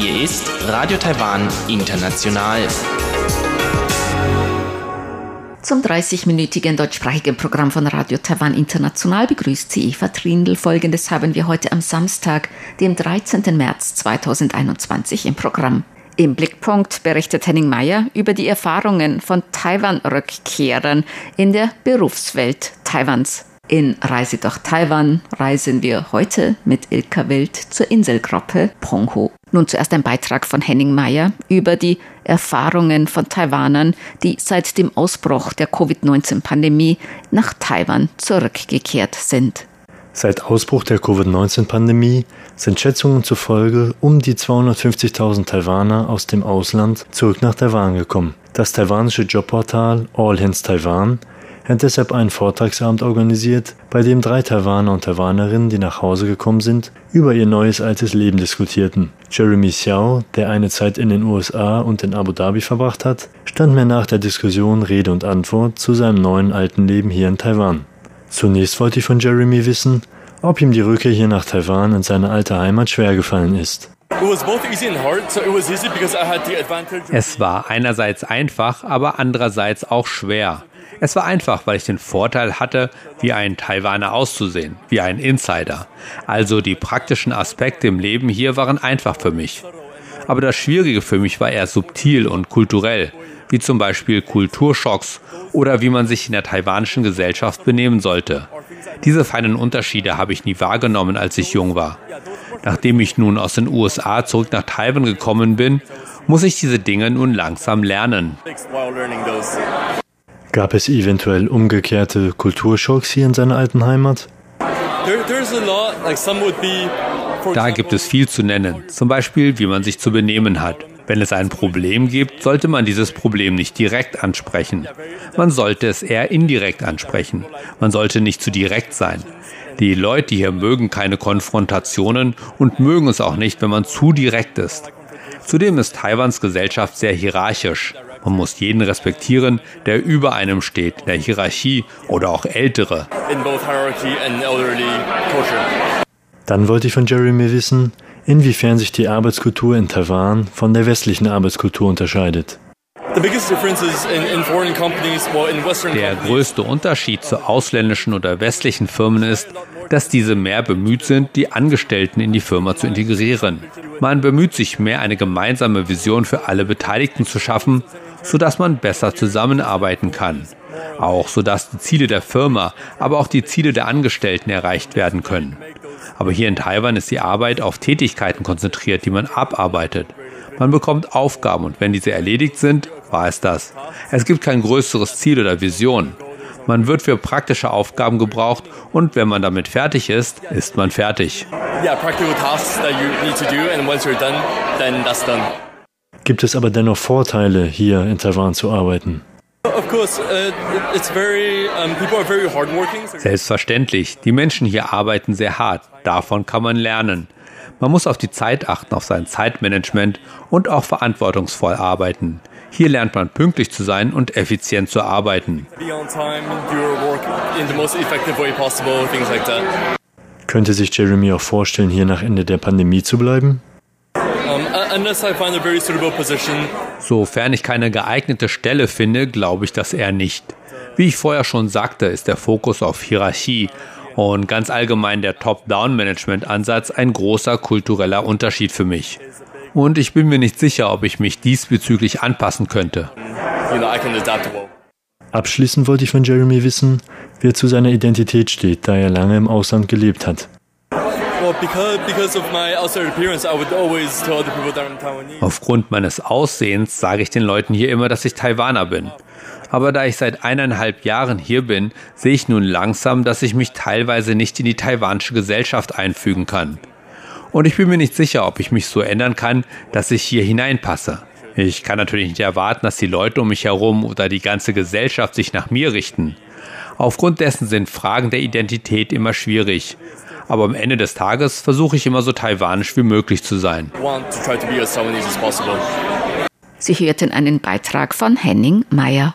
Hier ist Radio Taiwan International. Zum 30-minütigen deutschsprachigen Programm von Radio Taiwan International begrüßt sie Eva Trindl. Folgendes haben wir heute am Samstag, dem 13. März 2021 im Programm. Im Blickpunkt berichtet Henning Meyer über die Erfahrungen von Taiwan-Rückkehrern in der Berufswelt Taiwans. In Reise durch Taiwan reisen wir heute mit Ilka Wild zur Inselgruppe Penghu. Nun zuerst ein Beitrag von Henning Meyer über die Erfahrungen von Taiwanern, die seit dem Ausbruch der Covid-19-Pandemie nach Taiwan zurückgekehrt sind. Seit Ausbruch der Covid-19-Pandemie sind Schätzungen zufolge um die 250.000 Taiwaner aus dem Ausland zurück nach Taiwan gekommen. Das taiwanische Jobportal All Hands Taiwan hat deshalb einen Vortragsabend organisiert, bei dem drei Taiwaner und Taiwanerinnen, die nach Hause gekommen sind, über ihr neues altes Leben diskutierten. Jeremy Xiao, der eine Zeit in den USA und in Abu Dhabi verbracht hat, stand mir nach der Diskussion Rede und Antwort zu seinem neuen alten Leben hier in Taiwan. Zunächst wollte ich von Jeremy wissen, ob ihm die Rückkehr hier nach Taiwan in seine alte Heimat schwer gefallen ist. Es war einerseits einfach, aber andererseits auch schwer. Es war einfach, weil ich den Vorteil hatte, wie ein Taiwaner auszusehen, wie ein Insider. Also die praktischen Aspekte im Leben hier waren einfach für mich. Aber das Schwierige für mich war eher subtil und kulturell, wie zum Beispiel Kulturschocks oder wie man sich in der taiwanischen Gesellschaft benehmen sollte. Diese feinen Unterschiede habe ich nie wahrgenommen, als ich jung war. Nachdem ich nun aus den USA zurück nach Taiwan gekommen bin, muss ich diese Dinge nun langsam lernen. Gab es eventuell umgekehrte Kulturschocks hier in seiner alten Heimat? Da gibt es viel zu nennen, zum Beispiel wie man sich zu benehmen hat. Wenn es ein Problem gibt, sollte man dieses Problem nicht direkt ansprechen. Man sollte es eher indirekt ansprechen. Man sollte nicht zu direkt sein. Die Leute hier mögen keine Konfrontationen und mögen es auch nicht, wenn man zu direkt ist. Zudem ist Taiwans Gesellschaft sehr hierarchisch. Man muss jeden respektieren, der über einem steht, der Hierarchie oder auch Ältere. Dann wollte ich von Jeremy wissen, inwiefern sich die Arbeitskultur in Taiwan von der westlichen Arbeitskultur unterscheidet. Der größte Unterschied zu ausländischen oder westlichen Firmen ist, dass diese mehr bemüht sind, die Angestellten in die Firma zu integrieren. Man bemüht sich mehr, eine gemeinsame Vision für alle Beteiligten zu schaffen sodass man besser zusammenarbeiten kann. Auch sodass die Ziele der Firma, aber auch die Ziele der Angestellten erreicht werden können. Aber hier in Taiwan ist die Arbeit auf Tätigkeiten konzentriert, die man abarbeitet. Man bekommt Aufgaben und wenn diese erledigt sind, war es das. Es gibt kein größeres Ziel oder Vision. Man wird für praktische Aufgaben gebraucht und wenn man damit fertig ist, ist man fertig. Yeah, practical tasks that you need to do and once you're done, then that's done. Gibt es aber dennoch Vorteile, hier in Taiwan zu arbeiten? Uh, Selbstverständlich. Die Menschen hier arbeiten sehr hart. Davon kann man lernen. Man muss auf die Zeit achten, auf sein Zeitmanagement und auch verantwortungsvoll arbeiten. Hier lernt man pünktlich zu sein und effizient zu arbeiten. Könnte sich Jeremy auch vorstellen, hier nach Ende der Pandemie zu bleiben? Sofern ich keine geeignete Stelle finde, glaube ich das eher nicht. Wie ich vorher schon sagte, ist der Fokus auf Hierarchie und ganz allgemein der Top-Down-Management-Ansatz ein großer kultureller Unterschied für mich. Und ich bin mir nicht sicher, ob ich mich diesbezüglich anpassen könnte. Abschließend wollte ich von Jeremy wissen, wie er zu seiner Identität steht, da er lange im Ausland gelebt hat. Aufgrund meines Aussehens sage ich den Leuten hier immer, dass ich Taiwaner bin. Aber da ich seit eineinhalb Jahren hier bin, sehe ich nun langsam, dass ich mich teilweise nicht in die taiwanische Gesellschaft einfügen kann. Und ich bin mir nicht sicher, ob ich mich so ändern kann, dass ich hier hineinpasse. Ich kann natürlich nicht erwarten, dass die Leute um mich herum oder die ganze Gesellschaft sich nach mir richten. Aufgrund dessen sind Fragen der Identität immer schwierig aber am Ende des Tages versuche ich immer so taiwanisch wie möglich zu sein. Sie hörten einen Beitrag von Henning Meyer.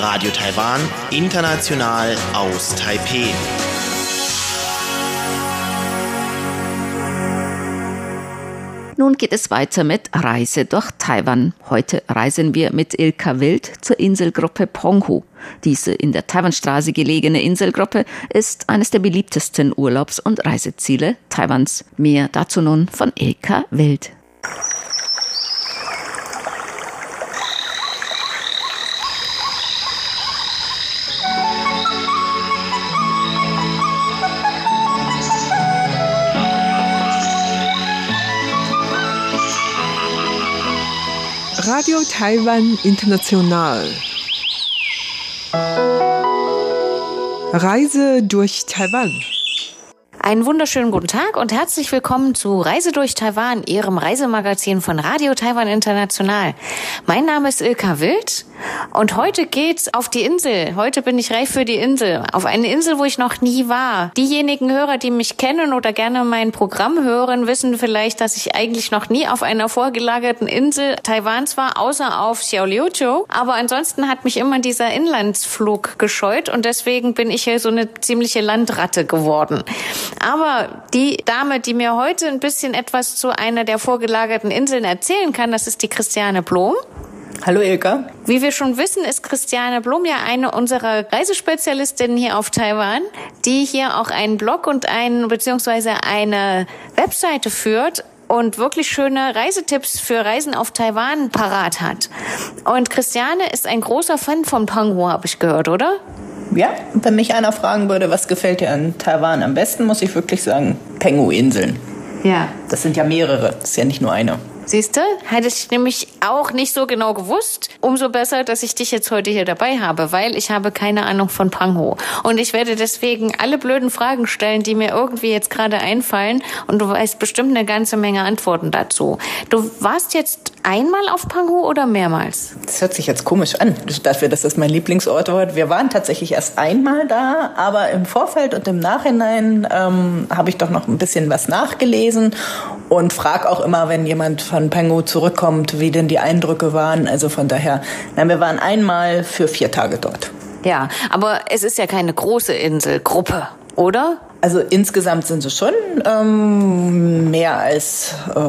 Radio Taiwan, international aus Taipeh. Nun geht es weiter mit Reise durch Taiwan. Heute reisen wir mit Ilka Wild zur Inselgruppe Penghu. Diese in der Taiwanstraße gelegene Inselgruppe ist eines der beliebtesten Urlaubs- und Reiseziele Taiwans. Mehr dazu nun von Ilka Wild. Radio Taiwan International. Reise durch Taiwan. Einen wunderschönen guten Tag und herzlich willkommen zu Reise durch Taiwan, Ihrem Reisemagazin von Radio Taiwan International. Mein Name ist Ilka Wild und heute geht's auf die Insel. Heute bin ich reif für die Insel. Auf eine Insel, wo ich noch nie war. Diejenigen Hörer, die mich kennen oder gerne mein Programm hören, wissen vielleicht, dass ich eigentlich noch nie auf einer vorgelagerten Insel Taiwans war, außer auf Xiaoliuqiu. Aber ansonsten hat mich immer dieser Inlandsflug gescheut und deswegen bin ich hier so eine ziemliche Landratte geworden. Aber die Dame, die mir heute ein bisschen etwas zu einer der vorgelagerten Inseln erzählen kann, das ist die Christiane Blom. Hallo Ilka. Wie wir schon wissen, ist Christiane Blum ja eine unserer Reisespezialistinnen hier auf Taiwan, die hier auch einen Blog und einen beziehungsweise eine Webseite führt und wirklich schöne Reisetipps für Reisen auf Taiwan parat hat. Und Christiane ist ein großer Fan von Panghu, habe ich gehört, oder? Ja, wenn mich einer fragen würde, was gefällt dir an Taiwan am besten, muss ich wirklich sagen, Pengu-Inseln. Ja. Das sind ja mehrere, das ist ja nicht nur eine. Siehst du? Hätte ich nämlich auch nicht so genau gewusst. Umso besser, dass ich dich jetzt heute hier dabei habe, weil ich habe keine Ahnung von Pangho. Und ich werde deswegen alle blöden Fragen stellen, die mir irgendwie jetzt gerade einfallen. Und du weißt bestimmt eine ganze Menge Antworten dazu. Du warst jetzt einmal auf Panghu oder mehrmals? Das hört sich jetzt komisch an, dafür, dass das mein Lieblingsort war. Wir waren tatsächlich erst einmal da, aber im Vorfeld und im Nachhinein ähm, habe ich doch noch ein bisschen was nachgelesen und frage auch immer, wenn jemand von Pengu zurückkommt, wie denn die Eindrücke waren. Also von daher, nein, wir waren einmal für vier Tage dort. Ja, aber es ist ja keine große Inselgruppe, oder? Also insgesamt sind es schon ähm, mehr als äh,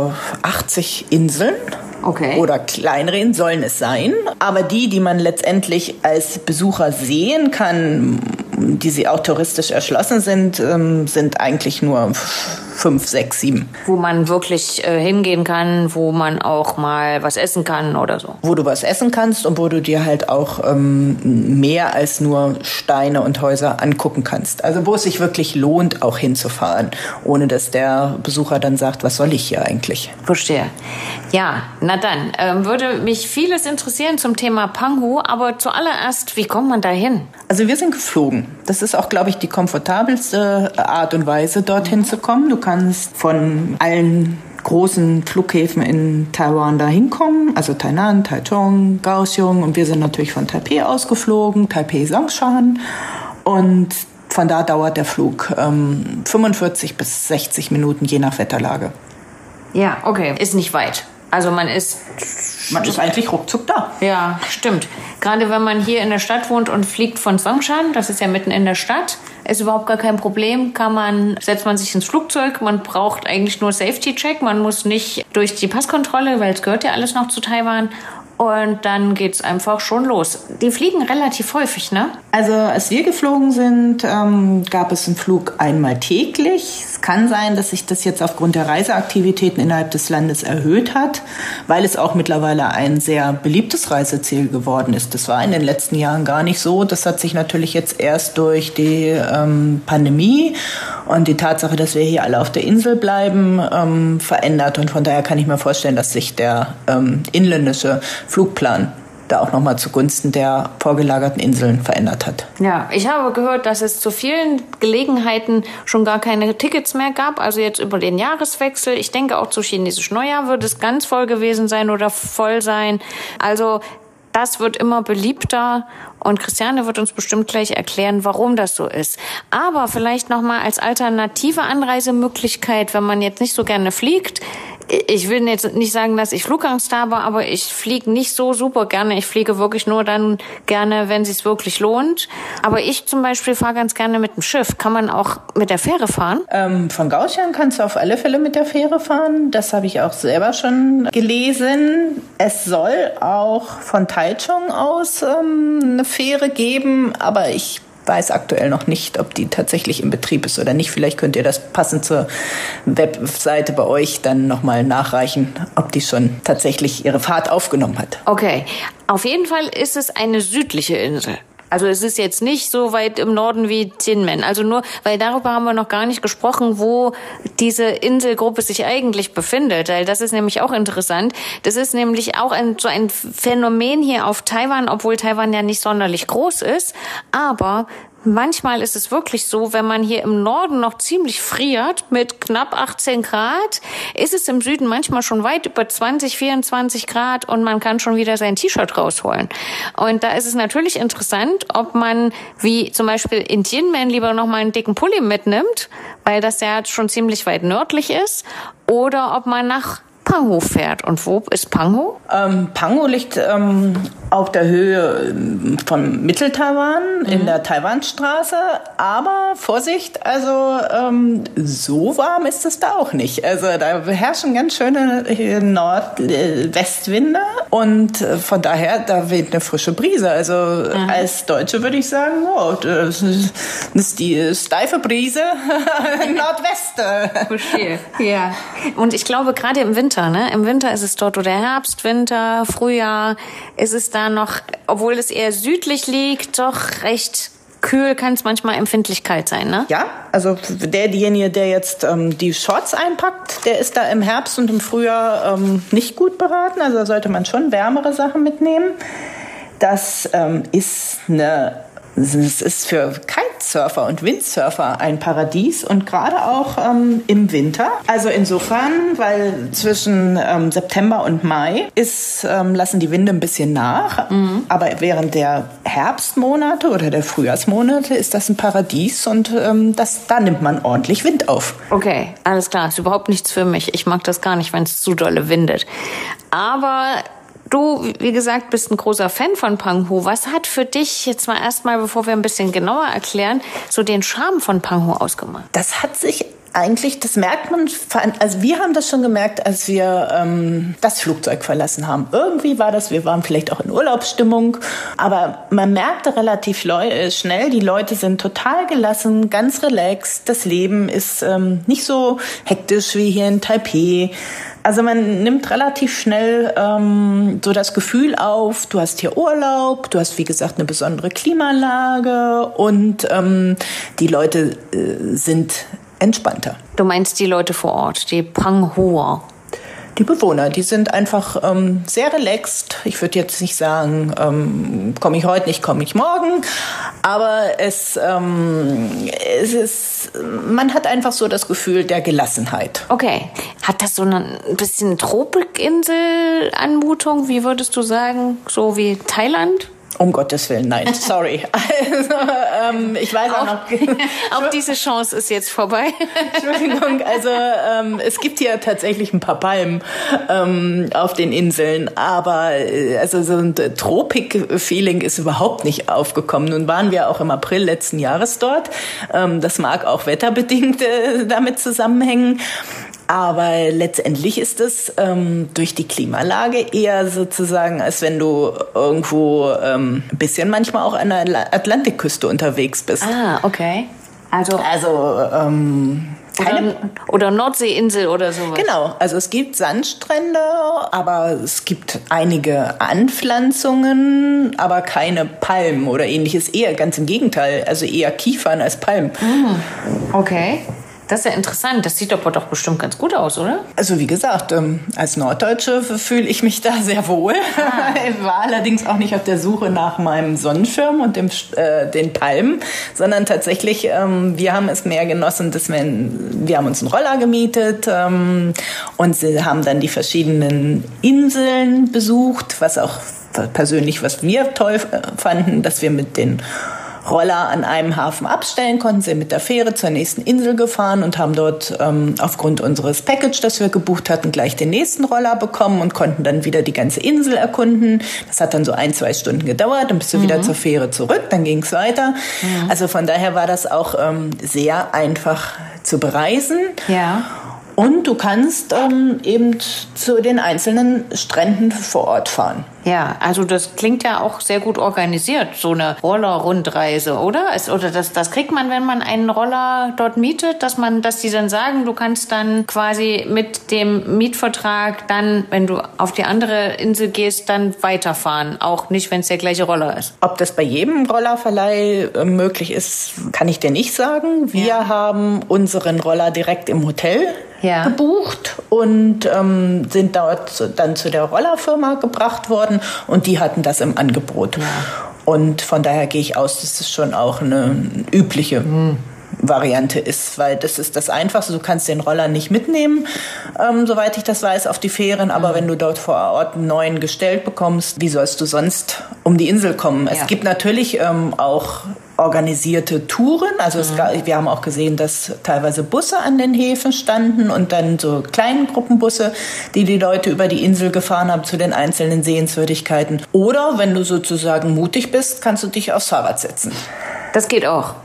80 Inseln. Okay. Oder kleinere Inseln sollen es sein. Aber die, die man letztendlich als Besucher sehen kann, die sie auch touristisch erschlossen sind, ähm, sind eigentlich nur fünf, sechs, sieben. Wo man wirklich äh, hingehen kann, wo man auch mal was essen kann oder so. Wo du was essen kannst und wo du dir halt auch ähm, mehr als nur Steine und Häuser angucken kannst. Also wo es sich wirklich lohnt, auch hinzufahren, ohne dass der Besucher dann sagt, was soll ich hier eigentlich? Verstehe. Ja, na dann, ähm, würde mich vieles interessieren zum Thema Panghu, aber zuallererst, wie kommt man da hin? Also wir sind geflogen. Das ist auch, glaube ich, die komfortabelste Art und Weise, dorthin zu kommen. Du kannst von allen großen Flughäfen in Taiwan da hinkommen, also Tainan, Taichung, Kaohsiung und wir sind natürlich von Taipei ausgeflogen, Taipei Songshan und von da dauert der Flug ähm, 45 bis 60 Minuten je nach Wetterlage. Ja, okay, ist nicht weit. Also man ist man ist eigentlich ruckzuck da. Ja, stimmt. Gerade wenn man hier in der Stadt wohnt und fliegt von Songshan, das ist ja mitten in der Stadt, ist überhaupt gar kein Problem. Kann man, setzt man sich ins Flugzeug, man braucht eigentlich nur Safety-Check, man muss nicht durch die Passkontrolle, weil es gehört ja alles noch zu Taiwan. Und dann geht's einfach schon los. Die fliegen relativ häufig, ne? Also als wir geflogen sind, ähm, gab es einen Flug einmal täglich. Es kann sein, dass sich das jetzt aufgrund der Reiseaktivitäten innerhalb des Landes erhöht hat, weil es auch mittlerweile ein sehr beliebtes Reiseziel geworden ist. Das war in den letzten Jahren gar nicht so. Das hat sich natürlich jetzt erst durch die ähm, Pandemie und die Tatsache, dass wir hier alle auf der Insel bleiben, ähm, verändert. Und von daher kann ich mir vorstellen, dass sich der ähm, inländische Flugplan da auch nochmal zugunsten der vorgelagerten Inseln verändert hat. Ja, ich habe gehört, dass es zu vielen Gelegenheiten schon gar keine Tickets mehr gab. Also jetzt über den Jahreswechsel. Ich denke auch zu chinesisch Neujahr wird es ganz voll gewesen sein oder voll sein. Also das wird immer beliebter und Christiane wird uns bestimmt gleich erklären, warum das so ist. Aber vielleicht noch mal als alternative Anreisemöglichkeit, wenn man jetzt nicht so gerne fliegt, ich will jetzt nicht sagen, dass ich Flugangst habe, aber ich fliege nicht so super gerne. Ich fliege wirklich nur dann gerne, wenn es wirklich lohnt. Aber ich zum Beispiel fahre ganz gerne mit dem Schiff. Kann man auch mit der Fähre fahren? Ähm, von Gaussian kannst du auf alle Fälle mit der Fähre fahren. Das habe ich auch selber schon gelesen. Es soll auch von Taichung aus ähm, eine Fähre geben, aber ich weiß aktuell noch nicht, ob die tatsächlich in Betrieb ist oder nicht. Vielleicht könnt ihr das passend zur Webseite bei euch dann nochmal nachreichen, ob die schon tatsächlich ihre Fahrt aufgenommen hat. Okay. Auf jeden Fall ist es eine südliche Insel. Also es ist jetzt nicht so weit im Norden wie Tinmen. Also nur, weil darüber haben wir noch gar nicht gesprochen, wo diese Inselgruppe sich eigentlich befindet. Weil das ist nämlich auch interessant. Das ist nämlich auch ein, so ein Phänomen hier auf Taiwan, obwohl Taiwan ja nicht sonderlich groß ist. Aber Manchmal ist es wirklich so, wenn man hier im Norden noch ziemlich friert mit knapp 18 Grad, ist es im Süden manchmal schon weit über 20, 24 Grad und man kann schon wieder sein T-Shirt rausholen. Und da ist es natürlich interessant, ob man wie zum Beispiel in Tianmen lieber noch mal einen dicken Pulli mitnimmt, weil das ja schon ziemlich weit nördlich ist, oder ob man nach Panghu fährt. Und wo ist Panghu? Ähm, Panghu liegt ähm, auf der Höhe ähm, von Mittel-Taiwan mhm. in der Taiwanstraße. Aber Vorsicht, also ähm, so warm ist es da auch nicht. Also da herrschen ganz schöne äh, Nord-Westwinde und äh, von daher da weht eine frische Brise. Also mhm. als Deutsche würde ich sagen, oh, das ist die steife Brise Nordwest. Verstehe. Ja. Und ich glaube gerade im Winter Winter, ne? Im Winter ist es dort oder Herbst, Winter, Frühjahr ist es da noch, obwohl es eher südlich liegt, doch recht kühl kann es manchmal empfindlich kalt sein, ne? Ja, also der, derjenige, der jetzt ähm, die Shorts einpackt, der ist da im Herbst und im Frühjahr ähm, nicht gut beraten. Also da sollte man schon wärmere Sachen mitnehmen. Das ähm, ist eine es ist für Kitesurfer und Windsurfer ein Paradies und gerade auch ähm, im Winter. Also insofern, weil zwischen ähm, September und Mai ist, ähm, lassen die Winde ein bisschen nach. Mhm. Aber während der Herbstmonate oder der Frühjahrsmonate ist das ein Paradies und ähm, das, da nimmt man ordentlich Wind auf. Okay, alles klar. Ist überhaupt nichts für mich. Ich mag das gar nicht, wenn es zu dolle windet. Aber Du, wie gesagt, bist ein großer Fan von Panghu. Was hat für dich jetzt mal erstmal, bevor wir ein bisschen genauer erklären, so den Charme von Panghu ausgemacht? Das hat sich eigentlich, das merkt man, also wir haben das schon gemerkt, als wir ähm, das Flugzeug verlassen haben. Irgendwie war das, wir waren vielleicht auch in Urlaubsstimmung, aber man merkte relativ äh, schnell, die Leute sind total gelassen, ganz relaxed. Das Leben ist ähm, nicht so hektisch wie hier in Taipei. Also man nimmt relativ schnell ähm, so das Gefühl auf, du hast hier Urlaub, du hast wie gesagt eine besondere Klimalage und ähm, die Leute äh, sind entspannter. Du meinst die Leute vor Ort, die Panghuer? Die Bewohner, die sind einfach ähm, sehr relaxed. Ich würde jetzt nicht sagen, ähm, komme ich heute nicht, komme ich morgen, aber es, ähm, es ist, man hat einfach so das Gefühl der Gelassenheit. Okay, hat das so eine ein bisschen Tropikinsel-Anmutung? Wie würdest du sagen, so wie Thailand? Um Gottes Willen, nein, sorry. Also, ähm, ich weiß auch, auch noch. auch diese Chance ist jetzt vorbei. Entschuldigung, also ähm, es gibt hier tatsächlich ein paar Palmen ähm, auf den Inseln, aber äh, also so ein Tropik-Feeling ist überhaupt nicht aufgekommen. Nun waren wir auch im April letzten Jahres dort. Ähm, das mag auch wetterbedingt äh, damit zusammenhängen. Aber letztendlich ist es ähm, durch die Klimalage eher sozusagen, als wenn du irgendwo ähm, ein bisschen manchmal auch an der Atlantikküste unterwegs bist. Ah, okay. Also, also ähm, keine oder, oder Nordseeinsel oder sowas. Genau, also es gibt Sandstrände, aber es gibt einige Anpflanzungen, aber keine Palmen oder ähnliches. Eher ganz im Gegenteil, also eher Kiefern als Palmen. Mm, okay. Das ist ja interessant. Das sieht aber doch bestimmt ganz gut aus, oder? Also wie gesagt, ähm, als Norddeutsche fühle ich mich da sehr wohl. Ah. Ich war allerdings auch nicht auf der Suche nach meinem Sonnenschirm und dem, äh, den Palmen, sondern tatsächlich, ähm, wir haben es mehr genossen, dass wir, wir haben uns einen Roller gemietet ähm, und sie haben dann die verschiedenen Inseln besucht, was auch persönlich, was wir toll fanden, dass wir mit den Roller an einem Hafen abstellen konnten, sind mit der Fähre zur nächsten Insel gefahren und haben dort ähm, aufgrund unseres Package, das wir gebucht hatten, gleich den nächsten Roller bekommen und konnten dann wieder die ganze Insel erkunden. Das hat dann so ein, zwei Stunden gedauert, dann bist du mhm. wieder zur Fähre zurück, dann ging es weiter. Mhm. Also von daher war das auch ähm, sehr einfach zu bereisen. Ja. Und du kannst ähm, eben zu den einzelnen Stränden vor Ort fahren. Ja, also das klingt ja auch sehr gut organisiert, so eine Rollerrundreise, oder? Es, oder das, das kriegt man, wenn man einen Roller dort mietet, dass man, dass die dann sagen, du kannst dann quasi mit dem Mietvertrag dann, wenn du auf die andere Insel gehst, dann weiterfahren. Auch nicht, wenn es der gleiche Roller ist. Ob das bei jedem Rollerverleih äh, möglich ist, kann ich dir nicht sagen. Wir ja. haben unseren Roller direkt im Hotel ja. gebucht und ähm, sind dort dann zu der Rollerfirma gebracht worden und die hatten das im Angebot. Ja. Und von daher gehe ich aus, dass es schon auch eine übliche mhm. Variante ist, weil das ist das Einfachste. Du kannst den Roller nicht mitnehmen, ähm, soweit ich das weiß, auf die Fähren. Aber mhm. wenn du dort vor Ort einen neuen gestellt bekommst, wie sollst du sonst um die Insel kommen? Ja. Es gibt natürlich ähm, auch organisierte Touren. Also es, mhm. wir haben auch gesehen, dass teilweise Busse an den Häfen standen und dann so kleine Gruppenbusse, die die Leute über die Insel gefahren haben zu den einzelnen Sehenswürdigkeiten. Oder wenn du sozusagen mutig bist, kannst du dich aufs Fahrrad setzen. Das geht auch.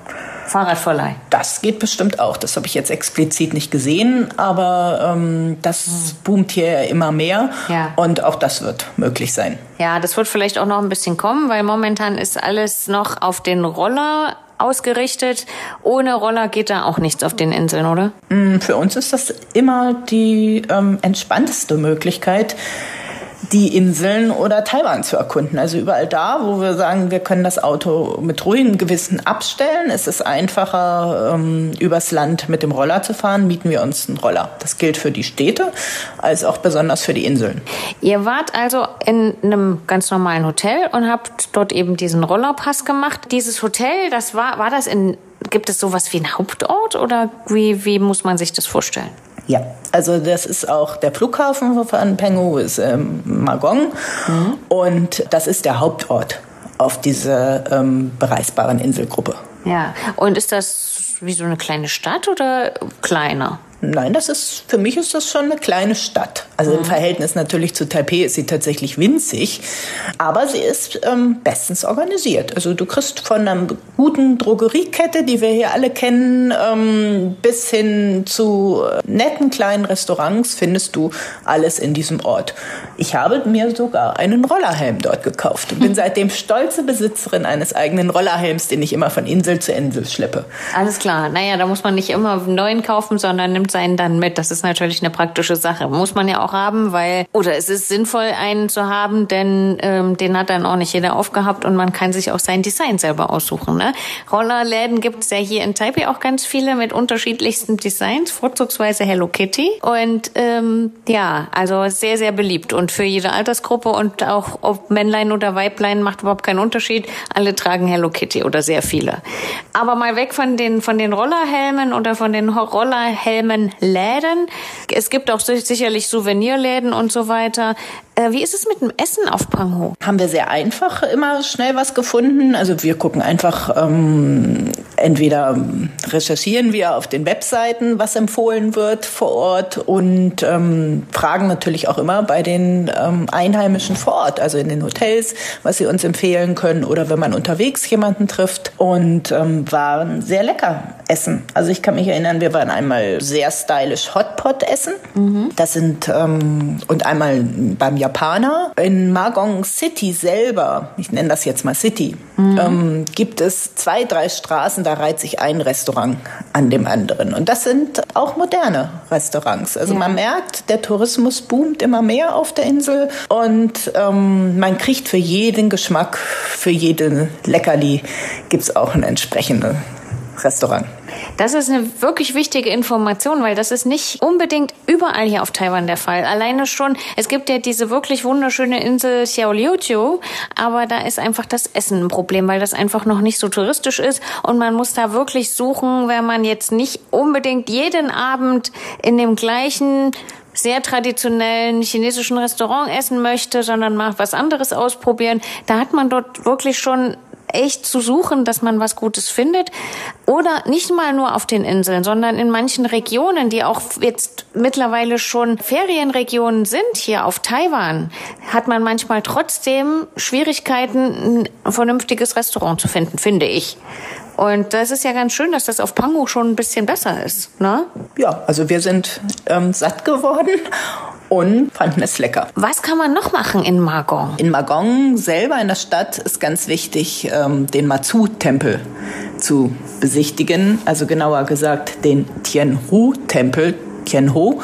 Fahrradverleih. Das geht bestimmt auch. Das habe ich jetzt explizit nicht gesehen, aber ähm, das hm. boomt hier immer mehr ja. und auch das wird möglich sein. Ja, das wird vielleicht auch noch ein bisschen kommen, weil momentan ist alles noch auf den Roller ausgerichtet. Ohne Roller geht da auch nichts auf den Inseln, oder? Mm, für uns ist das immer die ähm, entspannteste Möglichkeit die Inseln oder Taiwan zu erkunden. Also überall da, wo wir sagen, wir können das Auto mit ruhigem Gewissen abstellen, ist es einfacher, ähm, übers Land mit dem Roller zu fahren, mieten wir uns einen Roller. Das gilt für die Städte als auch besonders für die Inseln. Ihr wart also in einem ganz normalen Hotel und habt dort eben diesen Rollerpass gemacht. Dieses Hotel, das war, war das in, gibt es sowas wie einen Hauptort oder wie, wie muss man sich das vorstellen? Ja, also das ist auch der Flughafen von Pengu, ist ähm, Magong. Mhm. Und das ist der Hauptort auf dieser ähm, bereisbaren Inselgruppe. Ja, und ist das wie so eine kleine Stadt oder kleiner? Nein, das ist, für mich ist das schon eine kleine Stadt. Also mhm. im Verhältnis natürlich zu Taipei ist sie tatsächlich winzig, aber sie ist ähm, bestens organisiert. Also du kriegst von einer guten Drogeriekette, die wir hier alle kennen, ähm, bis hin zu äh, netten kleinen Restaurants findest du alles in diesem Ort. Ich habe mir sogar einen Rollerhelm dort gekauft und bin seitdem stolze Besitzerin eines eigenen Rollerhelms, den ich immer von Insel zu Insel schleppe. Alles klar. Naja, da muss man nicht immer einen neuen kaufen, sondern nimmt seinen dann mit. Das ist natürlich eine praktische Sache. Muss man ja auch haben, weil, oder es ist sinnvoll, einen zu haben, denn ähm, den hat dann auch nicht jeder aufgehabt und man kann sich auch sein Design selber aussuchen. Ne? Rollerläden gibt es ja hier in Taipei auch ganz viele mit unterschiedlichsten Designs, vorzugsweise Hello Kitty. Und ähm, ja, also sehr, sehr beliebt und für jede Altersgruppe und auch ob Männlein oder Weiblein macht überhaupt keinen Unterschied. Alle tragen Hello Kitty oder sehr viele. Aber mal weg von den, von den Rollerhelmen oder von den Rollerhelmen Läden. Es gibt auch sicherlich Souvenirläden und so weiter. Äh, wie ist es mit dem Essen auf Pangho? Haben wir sehr einfach immer schnell was gefunden. Also wir gucken einfach, ähm, entweder recherchieren wir auf den Webseiten, was empfohlen wird vor Ort und ähm, fragen natürlich auch immer bei den ähm, Einheimischen vor Ort, also in den Hotels, was sie uns empfehlen können oder wenn man unterwegs jemanden trifft und ähm, waren sehr lecker essen. Also ich kann mich erinnern, wir waren einmal sehr stylisch Hotpot essen. Mhm. Das sind ähm, und einmal beim Japaner. In Magong City selber, ich nenne das jetzt mal City, mhm. ähm, gibt es zwei, drei Straßen, da reiht sich ein Restaurant an dem anderen. Und das sind auch moderne Restaurants. Also ja. man merkt, der Tourismus boomt immer mehr auf der Insel und ähm, man kriegt für jeden Geschmack, für jeden Leckerli gibt es auch ein entsprechendes Restaurant. Das ist eine wirklich wichtige Information, weil das ist nicht unbedingt überall hier auf Taiwan der Fall. Alleine schon, es gibt ja diese wirklich wunderschöne Insel Xiaoliuqiu, aber da ist einfach das Essen ein Problem, weil das einfach noch nicht so touristisch ist und man muss da wirklich suchen, wenn man jetzt nicht unbedingt jeden Abend in dem gleichen sehr traditionellen chinesischen Restaurant essen möchte, sondern mal was anderes ausprobieren, da hat man dort wirklich schon echt zu suchen, dass man was Gutes findet. Oder nicht mal nur auf den Inseln, sondern in manchen Regionen, die auch jetzt mittlerweile schon Ferienregionen sind, hier auf Taiwan, hat man manchmal trotzdem Schwierigkeiten, ein vernünftiges Restaurant zu finden, finde ich. Und das ist ja ganz schön, dass das auf Pangu schon ein bisschen besser ist. Ne? Ja, also wir sind ähm, satt geworden und fanden es lecker. Was kann man noch machen in Magong? In Magong selber in der Stadt ist ganz wichtig, ähm, den Matsu-Tempel zu besichtigen. Also genauer gesagt den Tianhu-Tempel. Tianho.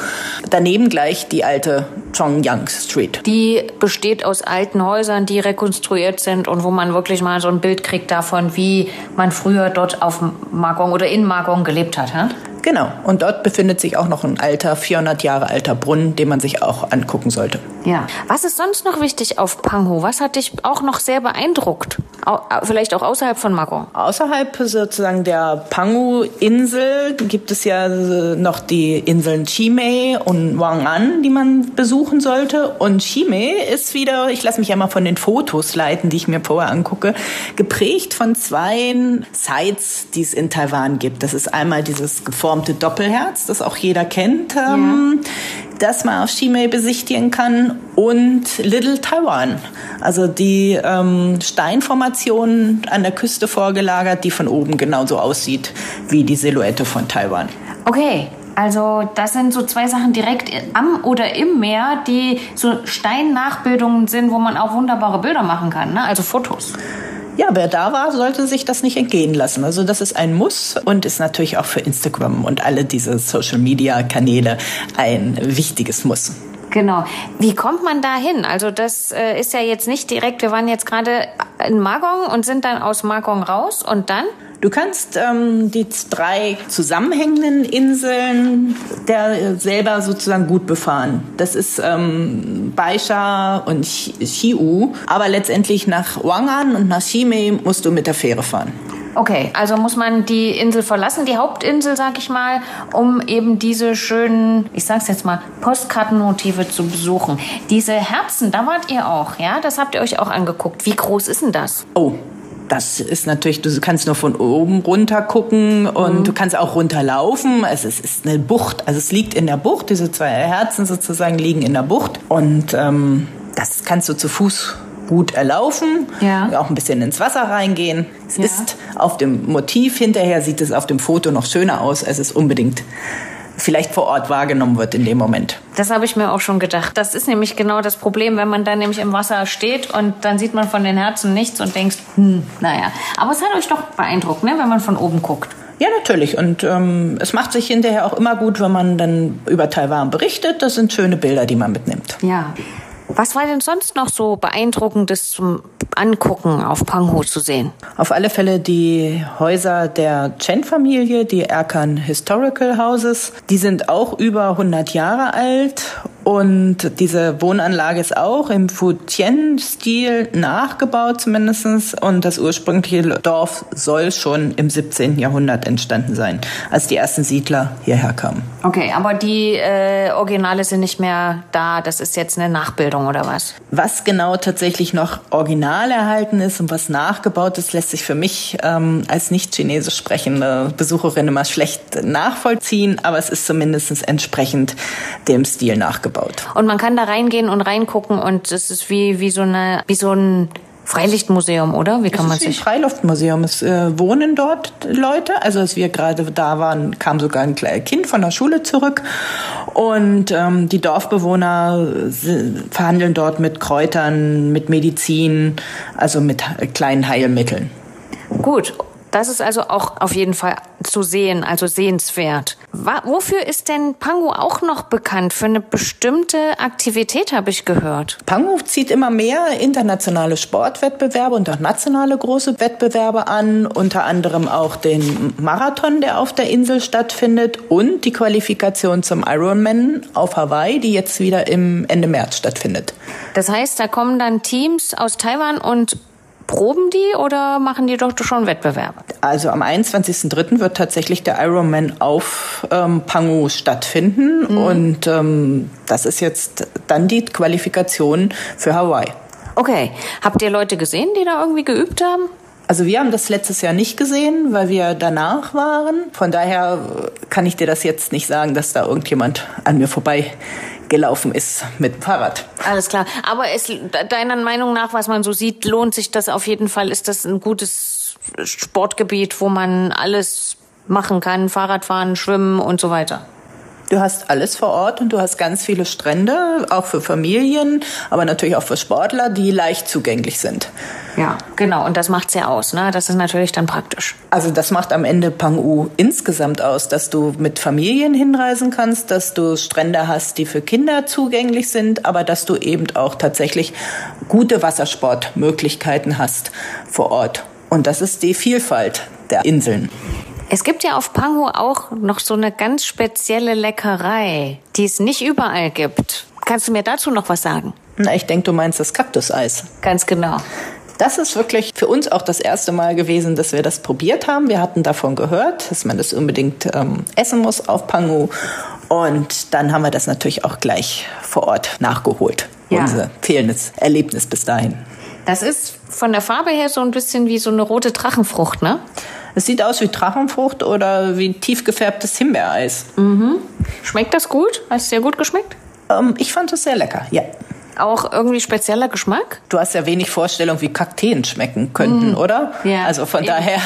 Daneben gleich die alte Chongyang Street. Die besteht aus alten Häusern, die rekonstruiert sind und wo man wirklich mal so ein Bild kriegt davon, wie man früher dort auf Magong oder in Magong gelebt hat. He? Genau. Und dort befindet sich auch noch ein alter, 400 Jahre alter Brunnen, den man sich auch angucken sollte. Ja. Was ist sonst noch wichtig auf Panghu? Was hat dich auch noch sehr beeindruckt? Vielleicht auch außerhalb von Magong? Außerhalb sozusagen der Panghu-Insel gibt es ja noch die Inseln Chimay und Wang'an, die man besuchen sollte. Und Chimay ist wieder, ich lasse mich ja mal von den Fotos leiten, die ich mir vorher angucke, geprägt von zwei Sites, die es in Taiwan gibt. Das ist einmal dieses geformte Doppelherz, das auch jeder kennt. Ähm, ja das man auf Shimei besichtigen kann und Little Taiwan. Also die ähm, Steinformation an der Küste vorgelagert, die von oben genauso aussieht wie die Silhouette von Taiwan. Okay, also das sind so zwei Sachen direkt am oder im Meer, die so Steinnachbildungen sind, wo man auch wunderbare Bilder machen kann, ne? also Fotos ja, wer da war, sollte sich das nicht entgehen lassen. Also das ist ein Muss und ist natürlich auch für Instagram und alle diese Social-Media-Kanäle ein wichtiges Muss. Genau. Wie kommt man da hin? Also das äh, ist ja jetzt nicht direkt, wir waren jetzt gerade in Magong und sind dann aus Magong raus und dann? Du kannst ähm, die drei zusammenhängenden Inseln der selber sozusagen gut befahren. Das ist ähm, Baisha und Chiu, aber letztendlich nach Wangan und nach Shimei musst du mit der Fähre fahren. Okay, also muss man die Insel verlassen, die Hauptinsel, sag ich mal, um eben diese schönen, ich sag's jetzt mal, Postkartenmotive zu besuchen. Diese Herzen, da wart ihr auch, ja? Das habt ihr euch auch angeguckt. Wie groß ist denn das? Oh, das ist natürlich, du kannst nur von oben runter gucken und mhm. du kannst auch runterlaufen. Also es ist eine Bucht, also es liegt in der Bucht, diese zwei Herzen sozusagen liegen in der Bucht und ähm, das kannst du zu Fuß gut erlaufen, ja. auch ein bisschen ins Wasser reingehen. Es ja. ist auf dem Motiv hinterher sieht es auf dem Foto noch schöner aus, als es unbedingt vielleicht vor Ort wahrgenommen wird in dem Moment. Das habe ich mir auch schon gedacht. Das ist nämlich genau das Problem, wenn man dann nämlich im Wasser steht und dann sieht man von den Herzen nichts und denkt, hm, naja. Aber es hat euch doch beeindruckt, ne, wenn man von oben guckt. Ja, natürlich. Und ähm, es macht sich hinterher auch immer gut, wenn man dann über Taiwan berichtet. Das sind schöne Bilder, die man mitnimmt. Ja. Was war denn sonst noch so beeindruckendes zum Angucken auf Panghu zu sehen? Auf alle Fälle die Häuser der Chen-Familie, die Erkan Historical Houses. Die sind auch über 100 Jahre alt und diese Wohnanlage ist auch im Futien-Stil nachgebaut zumindestens Und das ursprüngliche Dorf soll schon im 17. Jahrhundert entstanden sein, als die ersten Siedler hierher kamen. Okay, aber die äh, Originale sind nicht mehr da. Das ist jetzt eine Nachbildung oder was? Was genau tatsächlich noch original erhalten ist und was nachgebaut ist, lässt sich für mich ähm, als nicht chinesisch sprechende Besucherin immer schlecht nachvollziehen. Aber es ist zumindest entsprechend dem Stil nachgebaut aufgebaut. Und man kann da reingehen und reingucken und es ist wie, wie so eine, wie so ein Freilichtmuseum, oder? Wie kann es man sich? Ein Freiluftmuseum. Es äh, wohnen dort Leute. Also als wir gerade da waren, kam sogar ein Kind von der Schule zurück und ähm, die Dorfbewohner verhandeln dort mit Kräutern, mit Medizin, also mit kleinen Heilmitteln. Gut. Das ist also auch auf jeden Fall zu sehen, also sehenswert. Wofür ist denn Pangu auch noch bekannt? Für eine bestimmte Aktivität habe ich gehört. Pangu zieht immer mehr internationale Sportwettbewerbe und auch nationale große Wettbewerbe an, unter anderem auch den Marathon, der auf der Insel stattfindet und die Qualifikation zum Ironman auf Hawaii, die jetzt wieder im Ende März stattfindet. Das heißt, da kommen dann Teams aus Taiwan und Proben die oder machen die doch schon Wettbewerbe? Also am 21.03. wird tatsächlich der Ironman auf ähm, Pangu stattfinden mhm. und ähm, das ist jetzt dann die Qualifikation für Hawaii. Okay. Habt ihr Leute gesehen, die da irgendwie geübt haben? Also wir haben das letztes Jahr nicht gesehen, weil wir danach waren. Von daher kann ich dir das jetzt nicht sagen, dass da irgendjemand an mir vorbei gelaufen ist mit Fahrrad. Alles klar. Aber es, deiner Meinung nach, was man so sieht, lohnt sich das auf jeden Fall? Ist das ein gutes Sportgebiet, wo man alles machen kann? Fahrradfahren, schwimmen und so weiter? Du hast alles vor Ort und du hast ganz viele Strände, auch für Familien, aber natürlich auch für Sportler, die leicht zugänglich sind. Ja, genau. Und das macht's ja aus. Ne? Das ist natürlich dann praktisch. Also das macht am Ende Pangu insgesamt aus, dass du mit Familien hinreisen kannst, dass du Strände hast, die für Kinder zugänglich sind, aber dass du eben auch tatsächlich gute Wassersportmöglichkeiten hast vor Ort. Und das ist die Vielfalt der Inseln. Es gibt ja auf Pangu auch noch so eine ganz spezielle Leckerei, die es nicht überall gibt. Kannst du mir dazu noch was sagen? Na, ich denke, du meinst das Kaktuseis. Ganz genau. Das ist wirklich für uns auch das erste Mal gewesen, dass wir das probiert haben. Wir hatten davon gehört, dass man das unbedingt ähm, essen muss auf Pangu. Und dann haben wir das natürlich auch gleich vor Ort nachgeholt. Ja. Unser fehlendes Erlebnis bis dahin. Das ist von der Farbe her so ein bisschen wie so eine rote Drachenfrucht, ne? Es sieht aus wie Drachenfrucht oder wie tief gefärbtes Himbeereis. Mhm. Schmeckt das gut? Hat es sehr gut geschmeckt? Ähm, ich fand es sehr lecker, ja auch irgendwie spezieller Geschmack? Du hast ja wenig Vorstellung, wie Kakteen schmecken könnten, mm. oder? Ja. Also von Eben. daher.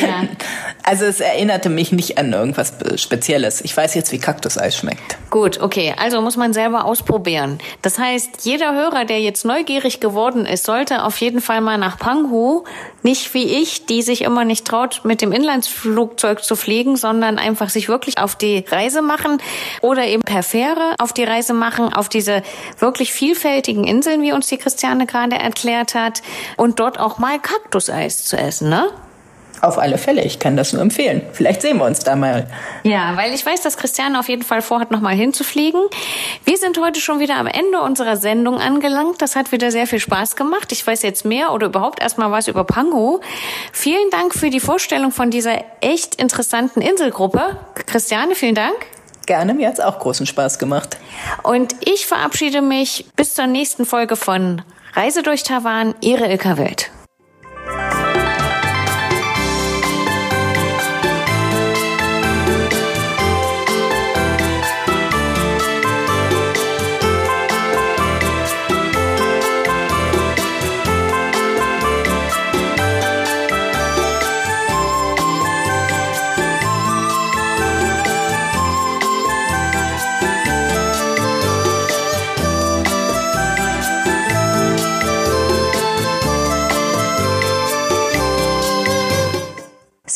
ja. Also es erinnerte mich nicht an irgendwas Spezielles. Ich weiß jetzt, wie Kaktuseis schmeckt. Gut, okay. Also muss man selber ausprobieren. Das heißt, jeder Hörer, der jetzt neugierig geworden ist, sollte auf jeden Fall mal nach Panghu. Nicht wie ich, die sich immer nicht traut, mit dem Inlandsflugzeug zu fliegen, sondern einfach sich wirklich auf die Reise machen oder eben per Fähre auf die Reise machen, auf diese wirklich viel vielfältigen Inseln, wie uns die Christiane gerade erklärt hat, und dort auch mal Kaktuseis zu essen, ne? Auf alle Fälle, ich kann das nur empfehlen. Vielleicht sehen wir uns da mal. Ja, weil ich weiß, dass Christiane auf jeden Fall vorhat, nochmal hinzufliegen. Wir sind heute schon wieder am Ende unserer Sendung angelangt. Das hat wieder sehr viel Spaß gemacht. Ich weiß jetzt mehr oder überhaupt erstmal was über Pango. Vielen Dank für die Vorstellung von dieser echt interessanten Inselgruppe. Christiane, vielen Dank. Gerne, mir hat's auch großen Spaß gemacht. Und ich verabschiede mich bis zur nächsten Folge von Reise durch Taiwan, Ihre Ilka Welt.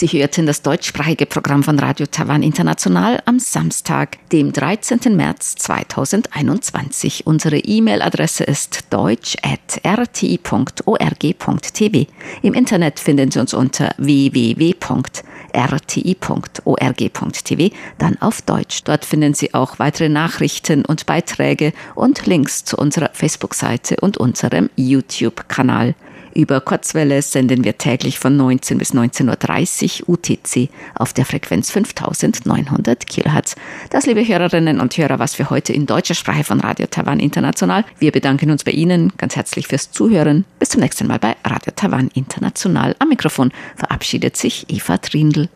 Sie hörten das deutschsprachige Programm von Radio Taiwan International am Samstag, dem 13. März 2021. Unsere E-Mail-Adresse ist deutsch.rti.org.tv. Im Internet finden Sie uns unter www.rti.org.tv, dann auf Deutsch. Dort finden Sie auch weitere Nachrichten und Beiträge und Links zu unserer Facebook-Seite und unserem YouTube-Kanal. Über Kurzwelle senden wir täglich von 19 bis 19.30 Uhr UTC auf der Frequenz 5900 kHz. Das, liebe Hörerinnen und Hörer, was für heute in deutscher Sprache von Radio Taiwan International. Wir bedanken uns bei Ihnen ganz herzlich fürs Zuhören. Bis zum nächsten Mal bei Radio Taiwan International. Am Mikrofon verabschiedet sich Eva Trindl.